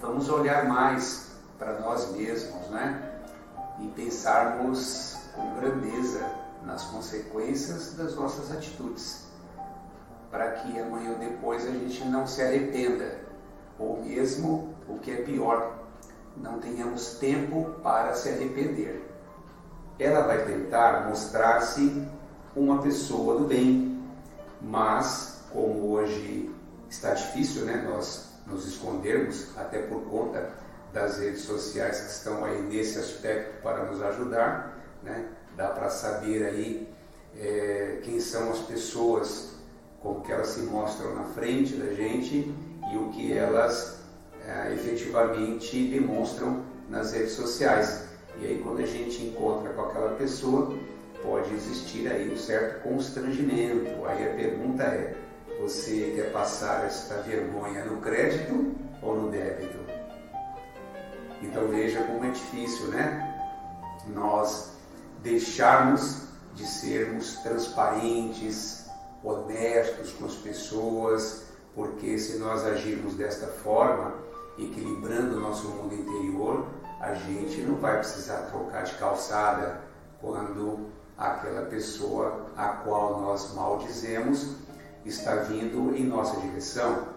vamos olhar mais para nós mesmos, né? E pensarmos com grandeza nas consequências das nossas atitudes, para que amanhã ou depois a gente não se arrependa, ou mesmo o que é pior, não tenhamos tempo para se arrepender. Ela vai tentar mostrar-se uma pessoa do bem, mas como hoje está difícil, né, nós nos escondermos, até por conta das redes sociais que estão aí nesse aspecto para nos ajudar, né? Dá para saber aí é, quem são as pessoas, como que elas se mostram na frente da gente e o que elas é, efetivamente demonstram nas redes sociais. E aí quando a gente encontra com aquela pessoa, pode existir aí um certo constrangimento. Aí a pergunta é, você quer passar esta vergonha no crédito ou no débito? Então veja como é difícil, né? Nós deixarmos de sermos transparentes, honestos com as pessoas, porque se nós agirmos desta forma, equilibrando o nosso mundo interior, a gente não vai precisar trocar de calçada quando aquela pessoa a qual nós maldizemos está vindo em nossa direção.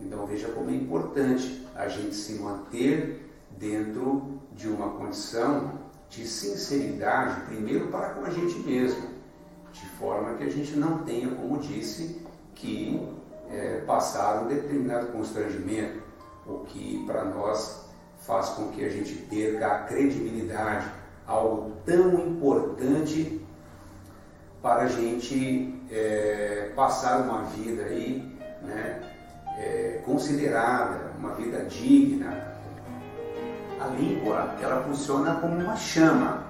Então veja como é importante a gente se manter dentro de uma condição de sinceridade, primeiro para com a gente mesmo, de forma que a gente não tenha, como disse, que é, passar um determinado constrangimento, o que para nós faz com que a gente perca a credibilidade, algo tão importante para a gente é, passar uma vida aí, né, é, considerada, uma vida digna, a língua ela funciona como uma chama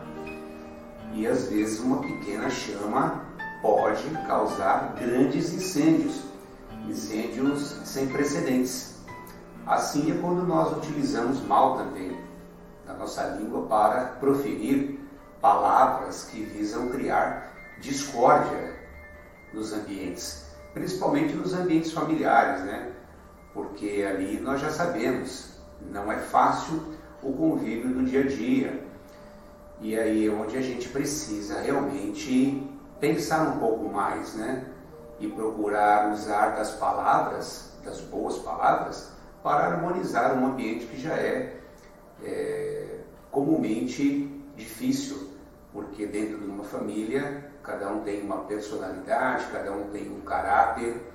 e às vezes uma pequena chama pode causar grandes incêndios, incêndios sem precedentes. Assim é quando nós utilizamos mal também a nossa língua para proferir palavras que visam criar discórdia nos ambientes, principalmente nos ambientes familiares, né? Porque ali nós já sabemos, não é fácil o convívio do dia a dia. E aí é onde a gente precisa realmente pensar um pouco mais, né? E procurar usar das palavras, das boas palavras, para harmonizar um ambiente que já é, é comumente difícil, porque dentro de uma família cada um tem uma personalidade, cada um tem um caráter,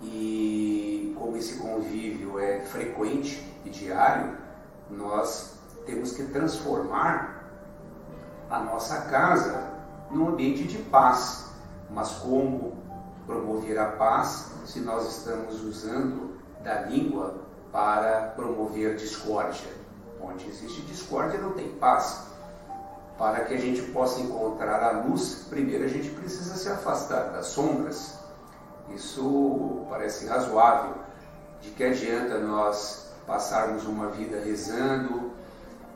e como esse convívio é frequente e diário, nós temos que transformar a nossa casa num ambiente de paz. Mas como promover a paz se nós estamos usando da língua para promover discórdia? Onde existe discórdia não tem paz. Para que a gente possa encontrar a luz, primeiro a gente precisa se afastar das sombras. Isso parece razoável. De que adianta nós passarmos uma vida rezando,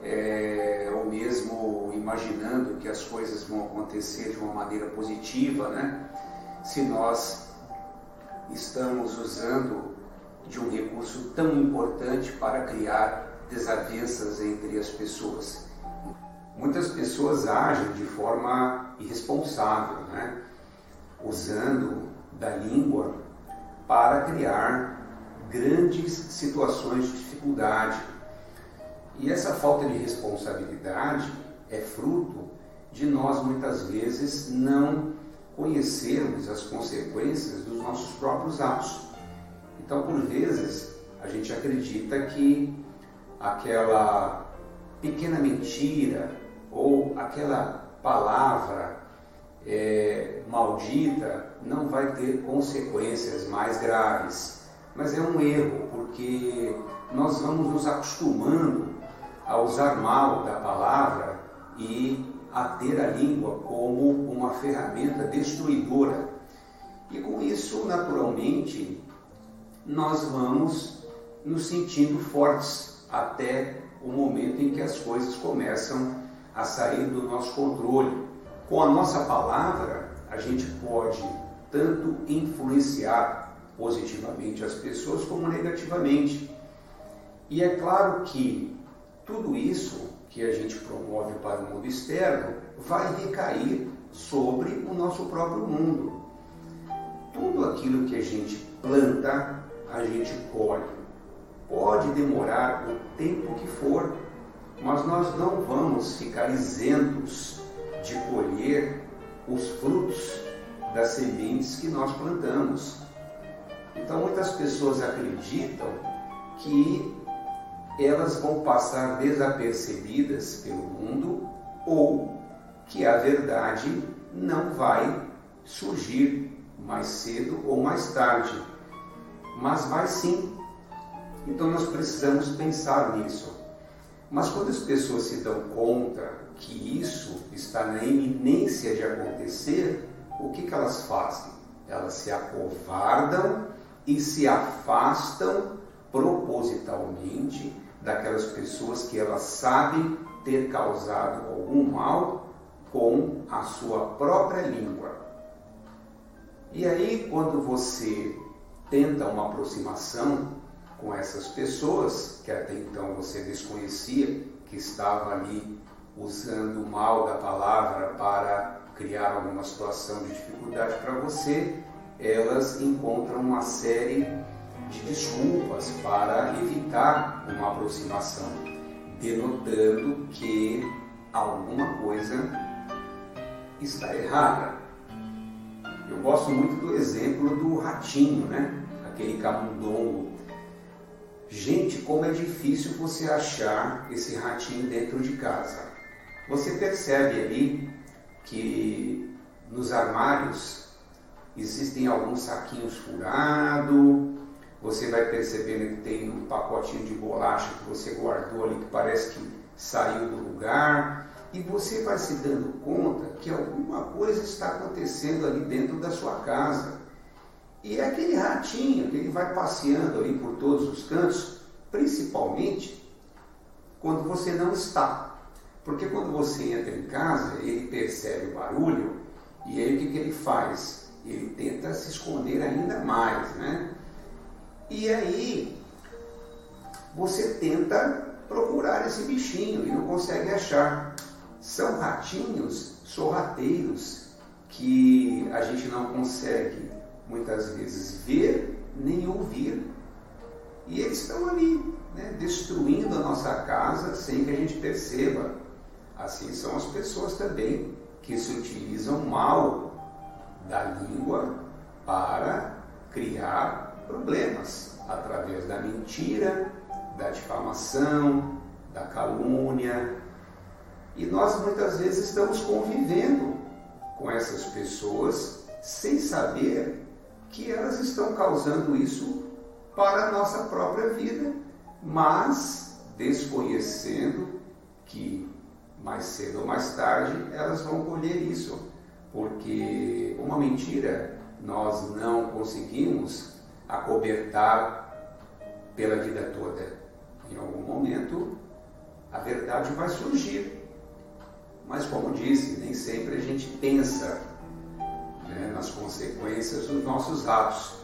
é, ou mesmo imaginando que as coisas vão acontecer de uma maneira positiva, né? Se nós estamos usando de um recurso tão importante para criar desavenças entre as pessoas. Muitas pessoas agem de forma irresponsável, né? usando da língua para criar grandes situações de dificuldade. E essa falta de responsabilidade é fruto de nós muitas vezes não conhecermos as consequências dos nossos próprios atos. Então, por vezes, a gente acredita que aquela pequena mentira aquela palavra é, maldita não vai ter consequências mais graves. Mas é um erro, porque nós vamos nos acostumando a usar mal da palavra e a ter a língua como uma ferramenta destruidora. E com isso, naturalmente, nós vamos nos sentindo fortes até o momento em que as coisas começam a sair do nosso controle. Com a nossa palavra, a gente pode tanto influenciar positivamente as pessoas como negativamente. E é claro que tudo isso que a gente promove para o mundo externo vai recair sobre o nosso próprio mundo. Tudo aquilo que a gente planta, a gente colhe. Pode demorar o tempo que for, mas nós não vamos ficar isentos de colher os frutos das sementes que nós plantamos. Então muitas pessoas acreditam que elas vão passar desapercebidas pelo mundo ou que a verdade não vai surgir mais cedo ou mais tarde, mas vai sim. Então nós precisamos pensar nisso. Mas quando as pessoas se dão conta que isso está na iminência de acontecer, o que, que elas fazem? Elas se acovardam e se afastam propositalmente daquelas pessoas que elas sabem ter causado algum mal com a sua própria língua. E aí, quando você tenta uma aproximação com essas pessoas, que até então você desconhecia, que estava ali usando o mal da palavra para criar alguma situação de dificuldade para você, elas encontram uma série de desculpas para evitar uma aproximação, denotando que alguma coisa está errada. Eu gosto muito do exemplo do ratinho, né? Aquele camundongo. Gente, como é difícil você achar esse ratinho dentro de casa. Você percebe ali que nos armários existem alguns saquinhos furados, você vai percebendo que tem um pacotinho de bolacha que você guardou ali que parece que saiu do lugar e você vai se dando conta que alguma coisa está acontecendo ali dentro da sua casa. E é aquele ratinho que ele vai passeando ali por todos os cantos, principalmente quando você não está. Porque quando você entra em casa, ele percebe o barulho e aí o que, que ele faz? Ele tenta se esconder ainda mais, né? E aí você tenta procurar esse bichinho e não consegue achar. São ratinhos sorrateiros que a gente não consegue muitas vezes ver nem ouvir. E eles estão ali, né, destruindo a nossa casa sem que a gente perceba. Assim são as pessoas também que se utilizam mal da língua para criar problemas através da mentira, da difamação, da calúnia. E nós muitas vezes estamos convivendo com essas pessoas sem saber que elas estão causando isso para a nossa própria vida, mas desconhecendo que mais cedo ou mais tarde elas vão colher isso, porque uma mentira nós não conseguimos acobertar pela vida toda. Em algum momento a verdade vai surgir. Mas, como disse, nem sempre a gente pensa né, nas consequências dos nossos atos,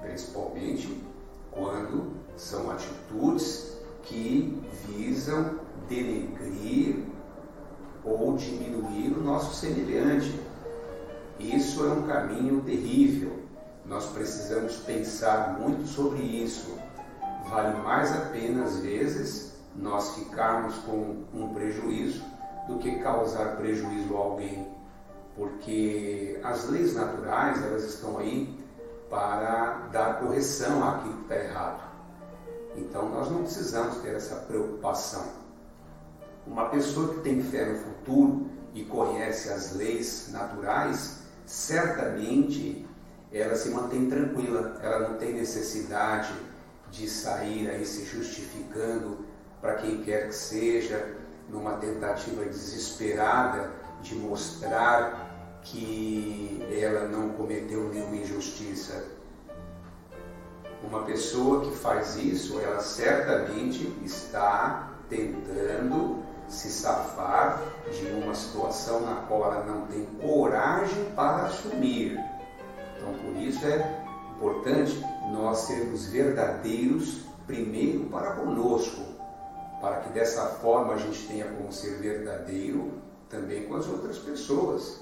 principalmente quando são atitudes que visam denegrir ou diminuir o nosso semelhante. Isso é um caminho terrível. Nós precisamos pensar muito sobre isso. Vale mais a pena, às vezes, nós ficarmos com um prejuízo do que causar prejuízo a alguém. Porque as leis naturais, elas estão aí para dar correção àquilo que está errado. Então nós não precisamos ter essa preocupação. Uma pessoa que tem fé no futuro e conhece as leis naturais, certamente ela se mantém tranquila, ela não tem necessidade de sair aí se justificando para quem quer que seja, numa tentativa desesperada de mostrar que ela não cometeu nenhuma injustiça. Uma pessoa que faz isso, ela certamente está tentando se safar de uma situação na qual ela não tem coragem para assumir. Então, por isso é importante nós sermos verdadeiros primeiro para conosco para que dessa forma a gente tenha como ser verdadeiro também com as outras pessoas.